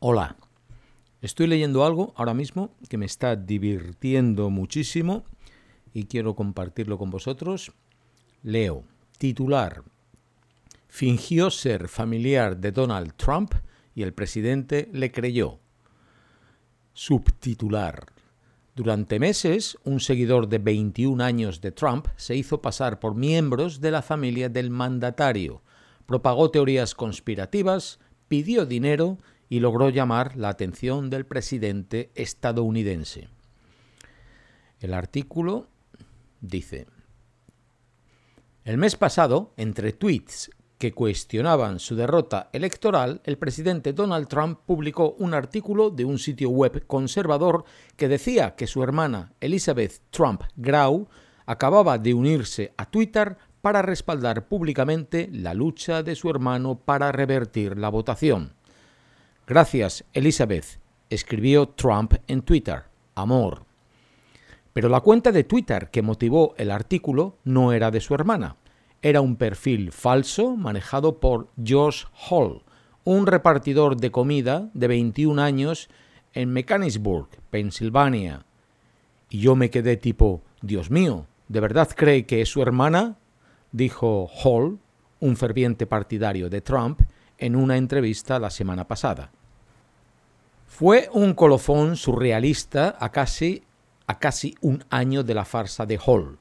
Hola, estoy leyendo algo ahora mismo que me está divirtiendo muchísimo y quiero compartirlo con vosotros. Leo, titular, fingió ser familiar de Donald Trump y el presidente le creyó. Subtitular, durante meses, un seguidor de 21 años de Trump se hizo pasar por miembros de la familia del mandatario, propagó teorías conspirativas, pidió dinero y logró llamar la atención del presidente estadounidense. El artículo dice, el mes pasado, entre tweets que cuestionaban su derrota electoral, el presidente Donald Trump publicó un artículo de un sitio web conservador que decía que su hermana Elizabeth Trump Grau acababa de unirse a Twitter para respaldar públicamente la lucha de su hermano para revertir la votación. Gracias, Elizabeth, escribió Trump en Twitter. Amor. Pero la cuenta de Twitter que motivó el artículo no era de su hermana. Era un perfil falso manejado por Josh Hall, un repartidor de comida de 21 años en Mechanicsburg, Pensilvania. Y yo me quedé tipo, Dios mío, ¿de verdad cree que es su hermana? dijo Hall, un ferviente partidario de Trump, en una entrevista la semana pasada. Fue un colofón surrealista a casi, a casi un año de la farsa de Hall.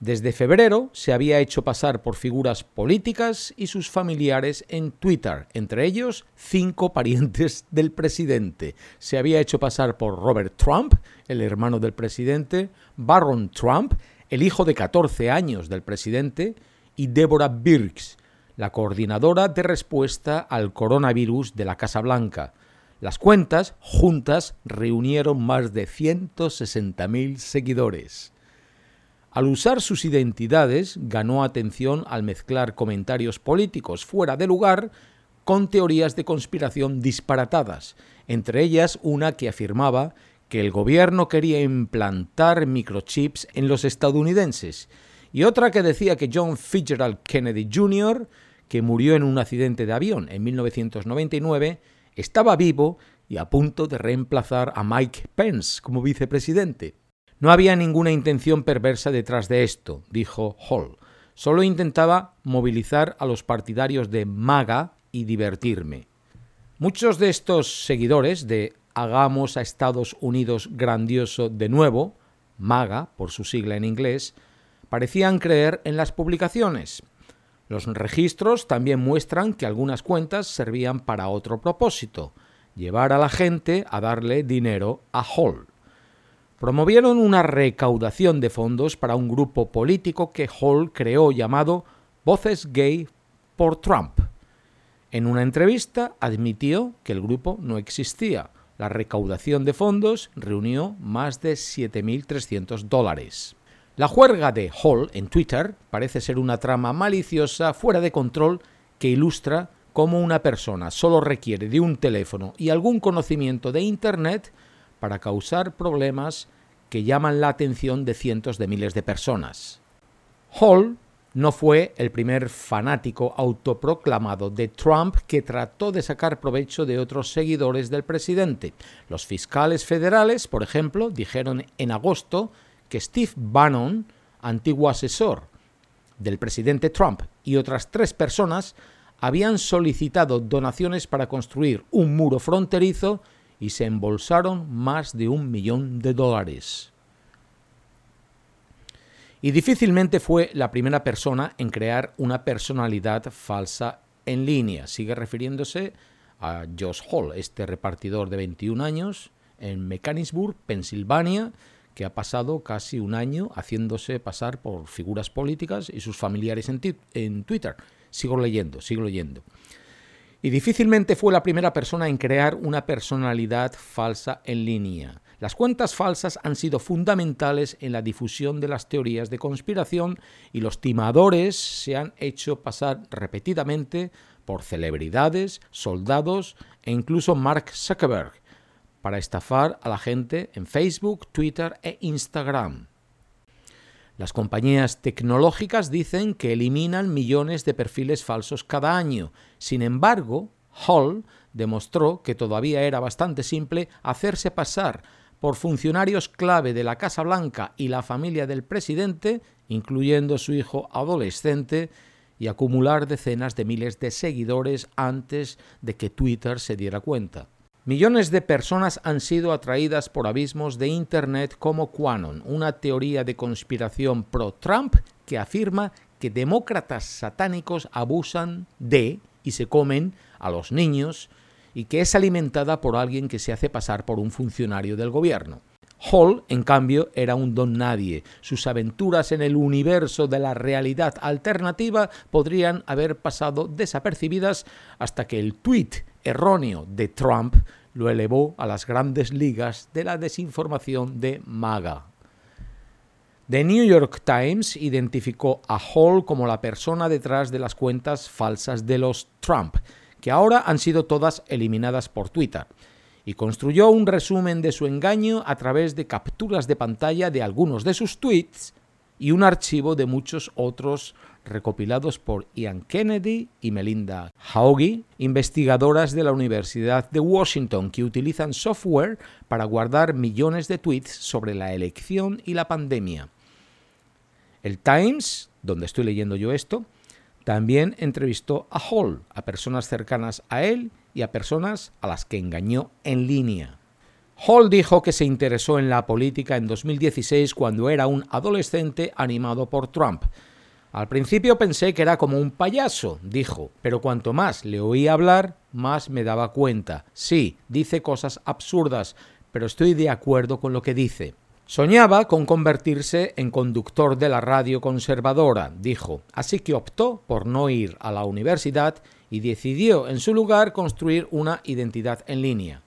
Desde febrero se había hecho pasar por figuras políticas y sus familiares en Twitter, entre ellos cinco parientes del presidente. Se había hecho pasar por Robert Trump, el hermano del presidente, Barron Trump, el hijo de 14 años del presidente, y Deborah Birx, la coordinadora de respuesta al coronavirus de la Casa Blanca. Las cuentas juntas reunieron más de 160.000 seguidores. Al usar sus identidades, ganó atención al mezclar comentarios políticos fuera de lugar con teorías de conspiración disparatadas, entre ellas una que afirmaba que el gobierno quería implantar microchips en los estadounidenses y otra que decía que John Fitzgerald Kennedy Jr., que murió en un accidente de avión en 1999, estaba vivo y a punto de reemplazar a Mike Pence como vicepresidente. No había ninguna intención perversa detrás de esto, dijo Hall. Solo intentaba movilizar a los partidarios de MAGA y divertirme. Muchos de estos seguidores de Hagamos a Estados Unidos grandioso de nuevo, MAGA por su sigla en inglés, parecían creer en las publicaciones. Los registros también muestran que algunas cuentas servían para otro propósito, llevar a la gente a darle dinero a Hall. Promovieron una recaudación de fondos para un grupo político que Hall creó llamado Voces Gay por Trump. En una entrevista admitió que el grupo no existía. La recaudación de fondos reunió más de 7.300 dólares. La juerga de Hall en Twitter parece ser una trama maliciosa fuera de control que ilustra cómo una persona solo requiere de un teléfono y algún conocimiento de Internet para causar problemas que llaman la atención de cientos de miles de personas. Hall no fue el primer fanático autoproclamado de Trump que trató de sacar provecho de otros seguidores del presidente. Los fiscales federales, por ejemplo, dijeron en agosto que Steve Bannon, antiguo asesor del presidente Trump, y otras tres personas habían solicitado donaciones para construir un muro fronterizo y se embolsaron más de un millón de dólares. Y difícilmente fue la primera persona en crear una personalidad falsa en línea. Sigue refiriéndose a Josh Hall, este repartidor de 21 años en Mechanicsburg, Pensilvania, que ha pasado casi un año haciéndose pasar por figuras políticas y sus familiares en, Twitter. Sigo leyendo, sigo leyendo. Y difícilmente fue la primera persona en crear una personalidad falsa en línea. Las cuentas falsas han sido fundamentales en la difusión de las teorías de conspiración y los timadores se han hecho pasar repetidamente por celebridades, soldados e incluso Mark Zuckerberg, para estafar a la gente en Facebook, Twitter e Instagram. Las compañías tecnológicas dicen que eliminan millones de perfiles falsos cada año. Sin embargo, Hall demostró que todavía era bastante simple hacerse pasar por funcionarios clave de la Casa Blanca y la familia del presidente, incluyendo su hijo adolescente, y acumular decenas de miles de seguidores antes de que Twitter se diera cuenta. Millones de personas han sido atraídas por abismos de Internet como QAnon, una teoría de conspiración pro-Trump que afirma que demócratas satánicos abusan de y se comen a los niños y que es alimentada por alguien que se hace pasar por un funcionario del gobierno. Hall, en cambio, era un don nadie. Sus aventuras en el universo de la realidad alternativa podrían haber pasado desapercibidas hasta que el tuit erróneo de Trump lo elevó a las grandes ligas de la desinformación de MAGA. The New York Times identificó a Hall como la persona detrás de las cuentas falsas de los Trump, que ahora han sido todas eliminadas por Twitter, y construyó un resumen de su engaño a través de capturas de pantalla de algunos de sus tweets y un archivo de muchos otros recopilados por Ian Kennedy y Melinda Haughey, investigadoras de la Universidad de Washington que utilizan software para guardar millones de tweets sobre la elección y la pandemia. El Times, donde estoy leyendo yo esto, también entrevistó a Hall, a personas cercanas a él y a personas a las que engañó en línea. Hall dijo que se interesó en la política en 2016 cuando era un adolescente animado por Trump. Al principio pensé que era como un payaso, dijo, pero cuanto más le oí hablar, más me daba cuenta. Sí, dice cosas absurdas, pero estoy de acuerdo con lo que dice. Soñaba con convertirse en conductor de la radio conservadora, dijo, así que optó por no ir a la universidad y decidió en su lugar construir una identidad en línea.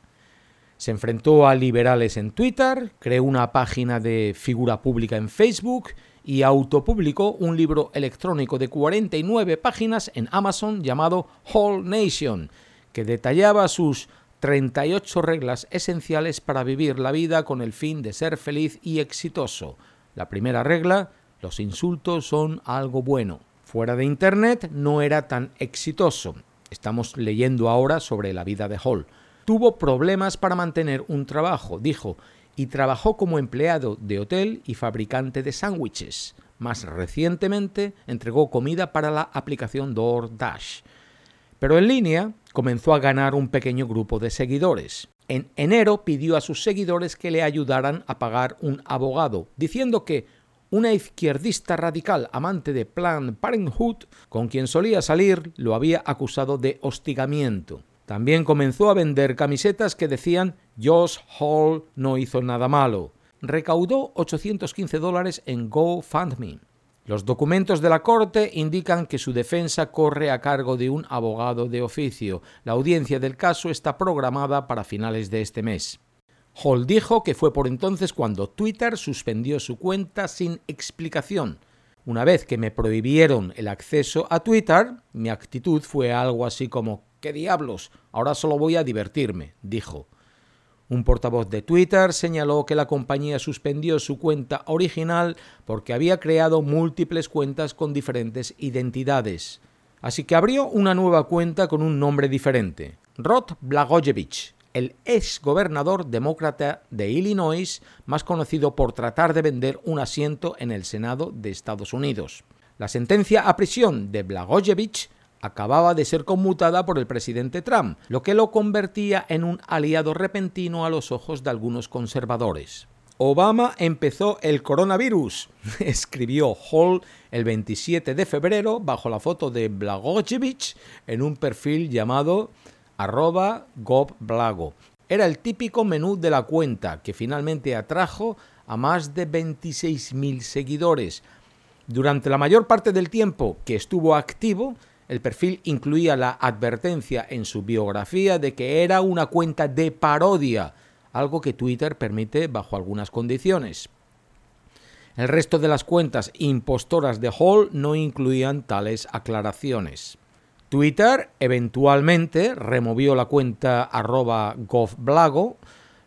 Se enfrentó a liberales en Twitter, creó una página de figura pública en Facebook y autopublicó un libro electrónico de 49 páginas en Amazon llamado Whole Nation, que detallaba sus 38 reglas esenciales para vivir la vida con el fin de ser feliz y exitoso. La primera regla, los insultos son algo bueno. Fuera de Internet no era tan exitoso. Estamos leyendo ahora sobre la vida de Hall. Tuvo problemas para mantener un trabajo, dijo, y trabajó como empleado de hotel y fabricante de sándwiches. Más recientemente entregó comida para la aplicación DoorDash. Pero en línea comenzó a ganar un pequeño grupo de seguidores. En enero pidió a sus seguidores que le ayudaran a pagar un abogado, diciendo que una izquierdista radical amante de Planned Parenthood, con quien solía salir, lo había acusado de hostigamiento. También comenzó a vender camisetas que decían Josh Hall no hizo nada malo. Recaudó 815 dólares en GoFundMe. Los documentos de la Corte indican que su defensa corre a cargo de un abogado de oficio. La audiencia del caso está programada para finales de este mes. Hall dijo que fue por entonces cuando Twitter suspendió su cuenta sin explicación. Una vez que me prohibieron el acceso a Twitter, mi actitud fue algo así como ¿qué diablos? Ahora solo voy a divertirme, dijo. Un portavoz de Twitter señaló que la compañía suspendió su cuenta original porque había creado múltiples cuentas con diferentes identidades. Así que abrió una nueva cuenta con un nombre diferente, Rod Blagojevich, el ex gobernador demócrata de Illinois, más conocido por tratar de vender un asiento en el Senado de Estados Unidos. La sentencia a prisión de Blagojevich acababa de ser conmutada por el presidente Trump, lo que lo convertía en un aliado repentino a los ojos de algunos conservadores. Obama empezó el coronavirus, escribió Hall el 27 de febrero bajo la foto de Blagojevich en un perfil llamado arroba gobblago. Era el típico menú de la cuenta que finalmente atrajo a más de 26.000 seguidores. Durante la mayor parte del tiempo que estuvo activo, el perfil incluía la advertencia en su biografía de que era una cuenta de parodia, algo que Twitter permite bajo algunas condiciones. El resto de las cuentas impostoras de Hall no incluían tales aclaraciones. Twitter eventualmente removió la cuenta arroba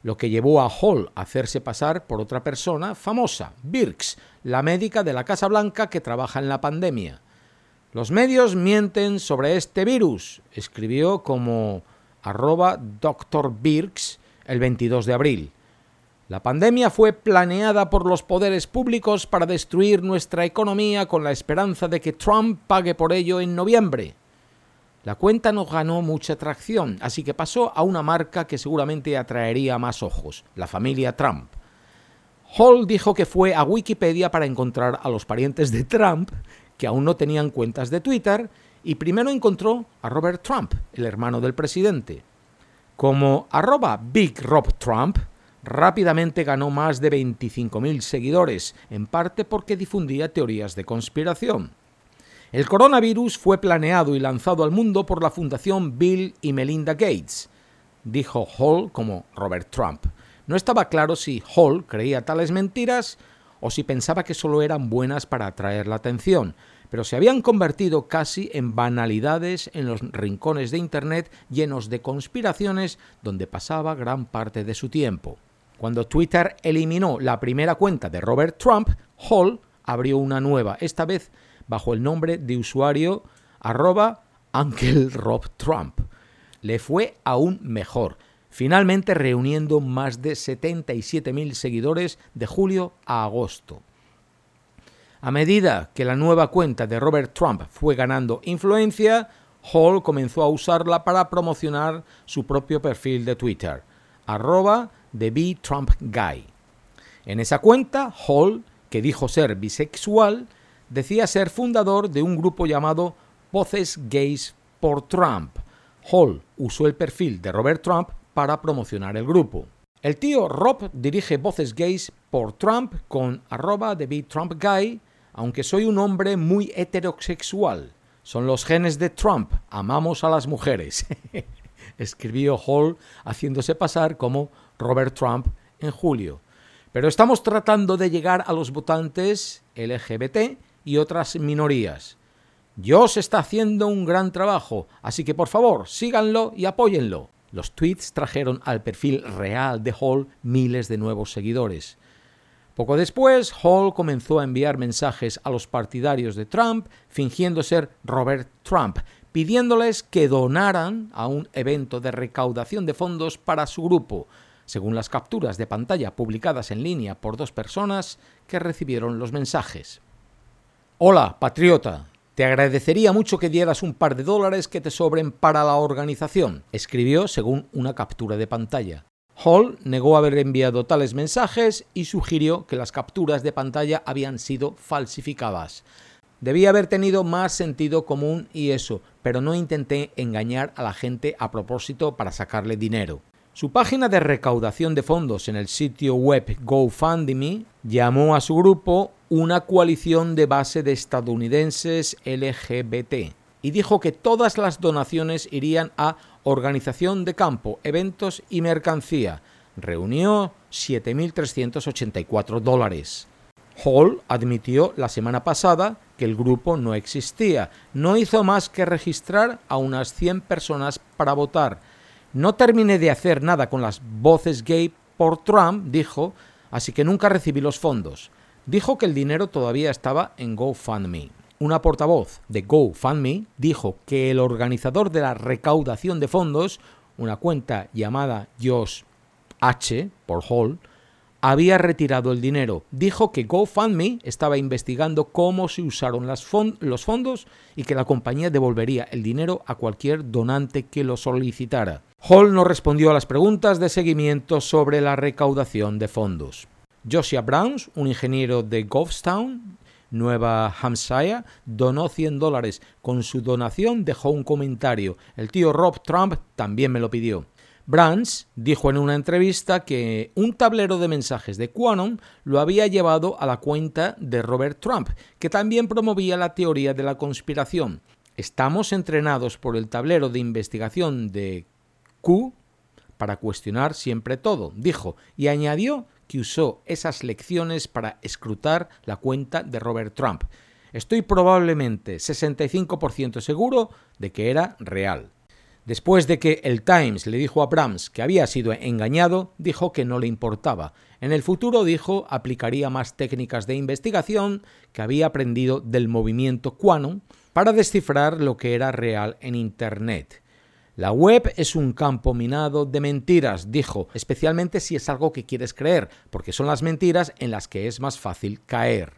lo que llevó a Hall a hacerse pasar por otra persona famosa, Birx, la médica de la Casa Blanca que trabaja en la pandemia. Los medios mienten sobre este virus, escribió como arroba Dr. Birks el 22 de abril. La pandemia fue planeada por los poderes públicos para destruir nuestra economía con la esperanza de que Trump pague por ello en noviembre. La cuenta no ganó mucha atracción, así que pasó a una marca que seguramente atraería más ojos, la familia Trump. Hall dijo que fue a Wikipedia para encontrar a los parientes de Trump, que aún no tenían cuentas de Twitter, y primero encontró a Robert Trump, el hermano del presidente. Como arroba Big Rob Trump, rápidamente ganó más de 25.000 seguidores, en parte porque difundía teorías de conspiración. El coronavirus fue planeado y lanzado al mundo por la Fundación Bill y Melinda Gates, dijo Hall como Robert Trump. No estaba claro si Hall creía tales mentiras o si pensaba que solo eran buenas para atraer la atención, pero se habían convertido casi en banalidades en los rincones de Internet llenos de conspiraciones donde pasaba gran parte de su tiempo. Cuando Twitter eliminó la primera cuenta de Robert Trump, Hall abrió una nueva, esta vez bajo el nombre de usuario arroba Trump. Le fue aún mejor, finalmente reuniendo más de 77.000 seguidores de julio a agosto. A medida que la nueva cuenta de Robert Trump fue ganando influencia, Hall comenzó a usarla para promocionar su propio perfil de Twitter, arroba The Trump Guy. En esa cuenta, Hall, que dijo ser bisexual, decía ser fundador de un grupo llamado Voces Gays por Trump. Hall usó el perfil de Robert Trump para promocionar el grupo. El tío Rob dirige Voces Gays por Trump con arroba Be Trump Guy, aunque soy un hombre muy heterosexual. Son los genes de Trump, amamos a las mujeres. Escribió Hall haciéndose pasar como Robert Trump en julio. Pero estamos tratando de llegar a los votantes LGBT y otras minorías. Dios está haciendo un gran trabajo, así que por favor síganlo y apóyenlo. Los tweets trajeron al perfil real de Hall miles de nuevos seguidores. Poco después, Hall comenzó a enviar mensajes a los partidarios de Trump fingiendo ser Robert Trump, pidiéndoles que donaran a un evento de recaudación de fondos para su grupo, según las capturas de pantalla publicadas en línea por dos personas que recibieron los mensajes. Hola, patriota. Te agradecería mucho que dieras un par de dólares que te sobren para la organización, escribió según una captura de pantalla. Hall negó haber enviado tales mensajes y sugirió que las capturas de pantalla habían sido falsificadas. Debía haber tenido más sentido común y eso, pero no intenté engañar a la gente a propósito para sacarle dinero. Su página de recaudación de fondos en el sitio web GoFundMe llamó a su grupo una coalición de base de estadounidenses LGBT y dijo que todas las donaciones irían a organización de campo, eventos y mercancía. Reunió 7.384 dólares. Hall admitió la semana pasada que el grupo no existía. No hizo más que registrar a unas 100 personas para votar no terminé de hacer nada con las voces gay por Trump, dijo, así que nunca recibí los fondos. Dijo que el dinero todavía estaba en GoFundMe. Una portavoz de GoFundMe dijo que el organizador de la recaudación de fondos, una cuenta llamada Josh H por Hall, había retirado el dinero. Dijo que GoFundMe estaba investigando cómo se usaron los fondos y que la compañía devolvería el dinero a cualquier donante que lo solicitara. Hall no respondió a las preguntas de seguimiento sobre la recaudación de fondos. Josiah Browns, un ingeniero de Goffstown, Nueva Hampshire, donó 100 dólares. Con su donación dejó un comentario. El tío Rob Trump también me lo pidió. Brands dijo en una entrevista que un tablero de mensajes de Quanon lo había llevado a la cuenta de Robert Trump, que también promovía la teoría de la conspiración. Estamos entrenados por el tablero de investigación de Q para cuestionar siempre todo, dijo, y añadió que usó esas lecciones para escrutar la cuenta de Robert Trump. Estoy probablemente 65% seguro de que era real. Después de que el Times le dijo a Brahms que había sido engañado, dijo que no le importaba. En el futuro, dijo, aplicaría más técnicas de investigación que había aprendido del movimiento Quanon para descifrar lo que era real en Internet. La web es un campo minado de mentiras, dijo, especialmente si es algo que quieres creer, porque son las mentiras en las que es más fácil caer.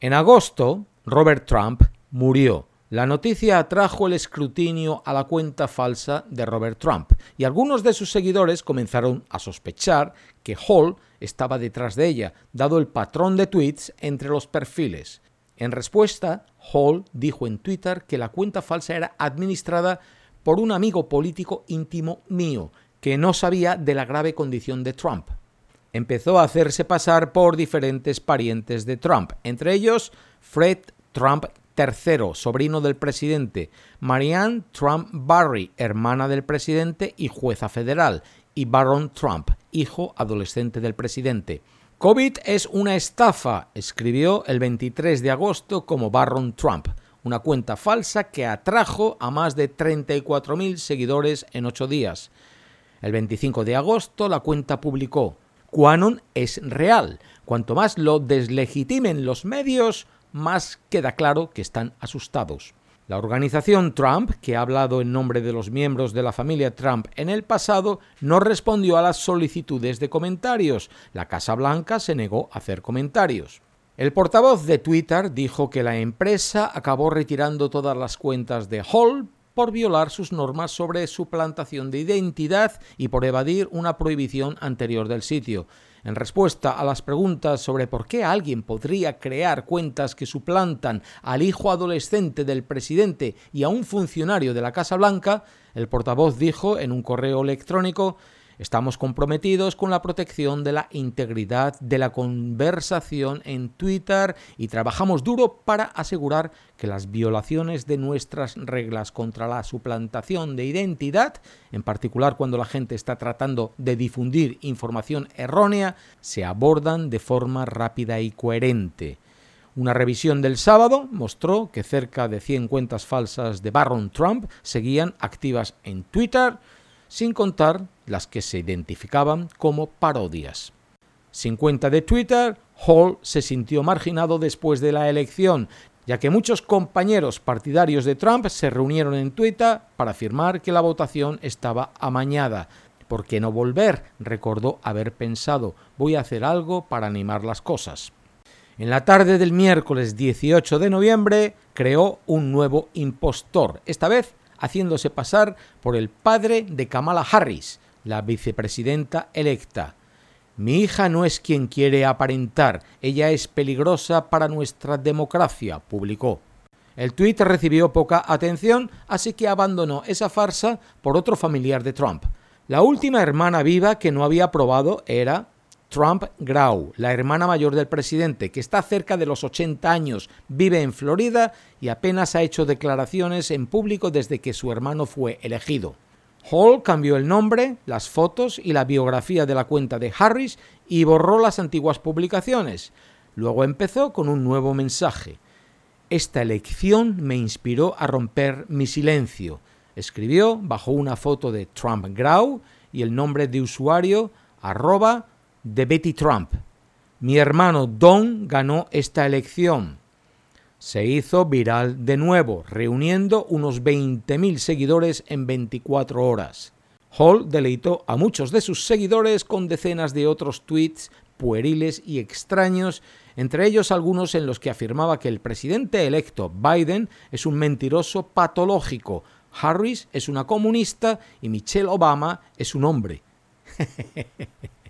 En agosto, Robert Trump murió. La noticia atrajo el escrutinio a la cuenta falsa de Robert Trump y algunos de sus seguidores comenzaron a sospechar que Hall estaba detrás de ella, dado el patrón de tweets entre los perfiles. En respuesta, Hall dijo en Twitter que la cuenta falsa era administrada por un amigo político íntimo mío, que no sabía de la grave condición de Trump. Empezó a hacerse pasar por diferentes parientes de Trump, entre ellos Fred Trump III, sobrino del presidente, Marianne Trump Barry, hermana del presidente y jueza federal, y Baron Trump, hijo adolescente del presidente. COVID es una estafa, escribió el 23 de agosto como Baron Trump una cuenta falsa que atrajo a más de 34.000 seguidores en ocho días. El 25 de agosto la cuenta publicó, Quanon es real. Cuanto más lo deslegitimen los medios, más queda claro que están asustados. La organización Trump, que ha hablado en nombre de los miembros de la familia Trump en el pasado, no respondió a las solicitudes de comentarios. La Casa Blanca se negó a hacer comentarios. El portavoz de Twitter dijo que la empresa acabó retirando todas las cuentas de Hall por violar sus normas sobre suplantación de identidad y por evadir una prohibición anterior del sitio. En respuesta a las preguntas sobre por qué alguien podría crear cuentas que suplantan al hijo adolescente del presidente y a un funcionario de la Casa Blanca, el portavoz dijo en un correo electrónico Estamos comprometidos con la protección de la integridad de la conversación en Twitter y trabajamos duro para asegurar que las violaciones de nuestras reglas contra la suplantación de identidad, en particular cuando la gente está tratando de difundir información errónea, se abordan de forma rápida y coherente. Una revisión del sábado mostró que cerca de 100 cuentas falsas de Barron Trump seguían activas en Twitter, sin contar las que se identificaban como parodias. Sin cuenta de Twitter, Hall se sintió marginado después de la elección, ya que muchos compañeros partidarios de Trump se reunieron en Twitter para afirmar que la votación estaba amañada. ¿Por qué no volver? recordó haber pensado, voy a hacer algo para animar las cosas. En la tarde del miércoles 18 de noviembre creó un nuevo impostor, esta vez haciéndose pasar por el padre de Kamala Harris, la vicepresidenta electa. Mi hija no es quien quiere aparentar, ella es peligrosa para nuestra democracia, publicó. El tuit recibió poca atención, así que abandonó esa farsa por otro familiar de Trump. La última hermana viva que no había probado era Trump Grau, la hermana mayor del presidente, que está cerca de los 80 años, vive en Florida y apenas ha hecho declaraciones en público desde que su hermano fue elegido. Hall cambió el nombre, las fotos y la biografía de la cuenta de Harris y borró las antiguas publicaciones. Luego empezó con un nuevo mensaje. Esta elección me inspiró a romper mi silencio. Escribió bajo una foto de Trump Grau y el nombre de usuario arroba de Betty Trump. Mi hermano Don ganó esta elección. Se hizo viral de nuevo, reuniendo unos 20.000 seguidores en 24 horas. Hall deleitó a muchos de sus seguidores con decenas de otros tweets pueriles y extraños, entre ellos algunos en los que afirmaba que el presidente electo Biden es un mentiroso patológico, Harris es una comunista y Michelle Obama es un hombre.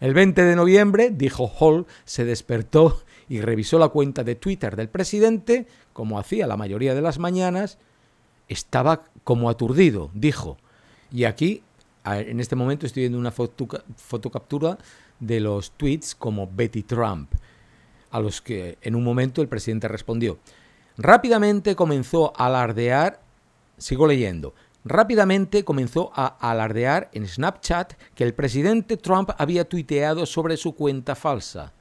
El 20 de noviembre, dijo Hall, se despertó y revisó la cuenta de Twitter del presidente, como hacía la mayoría de las mañanas, estaba como aturdido, dijo. Y aquí, en este momento, estoy viendo una fotocaptura de los tweets como Betty Trump, a los que en un momento el presidente respondió. Rápidamente comenzó a alardear, sigo leyendo, Rápidamente comenzó a alardear en Snapchat que el presidente Trump había tuiteado sobre su cuenta falsa.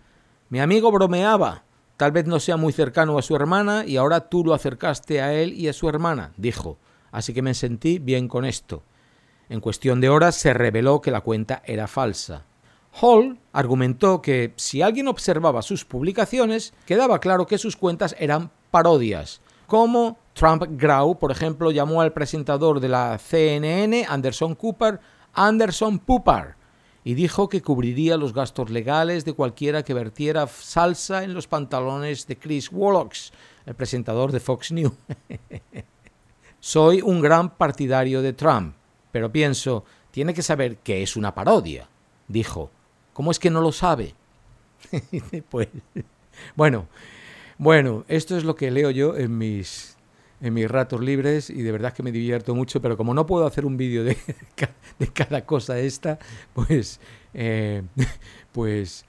Mi amigo bromeaba. Tal vez no sea muy cercano a su hermana y ahora tú lo acercaste a él y a su hermana, dijo. Así que me sentí bien con esto. En cuestión de horas se reveló que la cuenta era falsa. Hall argumentó que si alguien observaba sus publicaciones, quedaba claro que sus cuentas eran parodias, como Trump Grau, por ejemplo, llamó al presentador de la CNN, Anderson Cooper, Anderson Pupar, y dijo que cubriría los gastos legales de cualquiera que vertiera salsa en los pantalones de Chris Warlocks, el presentador de Fox News. Soy un gran partidario de Trump, pero pienso, tiene que saber que es una parodia, dijo. ¿Cómo es que no lo sabe? pues, bueno, bueno, esto es lo que leo yo en mis, en mis ratos libres y de verdad que me divierto mucho, pero como no puedo hacer un vídeo de, de, cada cosa esta, pues, eh, pues,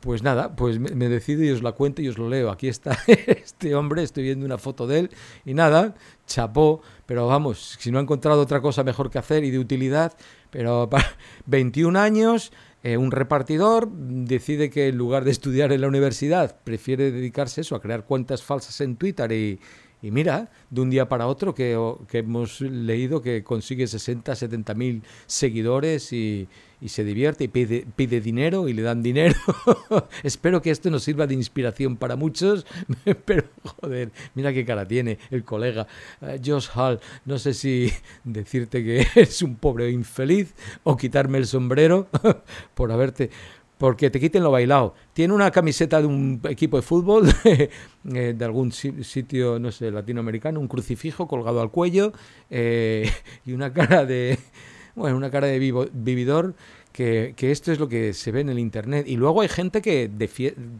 pues nada, pues me, decido y os la cuento y os lo leo. Aquí está este hombre, estoy viendo una foto de él y nada, chapó, pero vamos, si no ha encontrado otra cosa mejor que hacer y de utilidad, pero para 21 años, eh, un repartidor decide que en lugar de estudiar en la universidad, prefiere dedicarse eso, a crear cuentas falsas en Twitter y, y mira, de un día para otro que, hemos leído que consigue 60, 70 mil seguidores y, se divierte y pide, dinero y le dan dinero. Espero que esto nos sirva de inspiración para muchos, pero joder, mira qué cara tiene el colega uh, Josh Hall. No sé si decirte que es un pobre infeliz o quitarme el sombrero por haberte porque te quiten lo bailado. Tiene una camiseta de un equipo de fútbol, eh, de algún sitio, no sé, latinoamericano, un crucifijo colgado al cuello eh, y una cara de, bueno, una cara de vividor. Que, que, esto es lo que se ve en el Internet. Y luego hay gente que,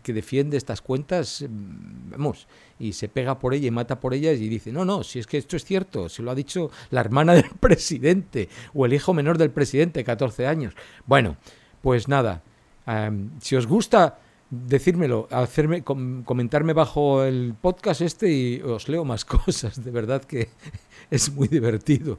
que defiende estas cuentas, mm, vamos, y se pega por ella y mata por ellas y dice, no, no, si es que esto es cierto, se lo ha dicho la hermana del presidente o el hijo menor del presidente, 14 años. Bueno, pues nada, si os gusta, decírmelo, hacerme, comentarme bajo el podcast este y os leo más cosas. De verdad que es muy divertido.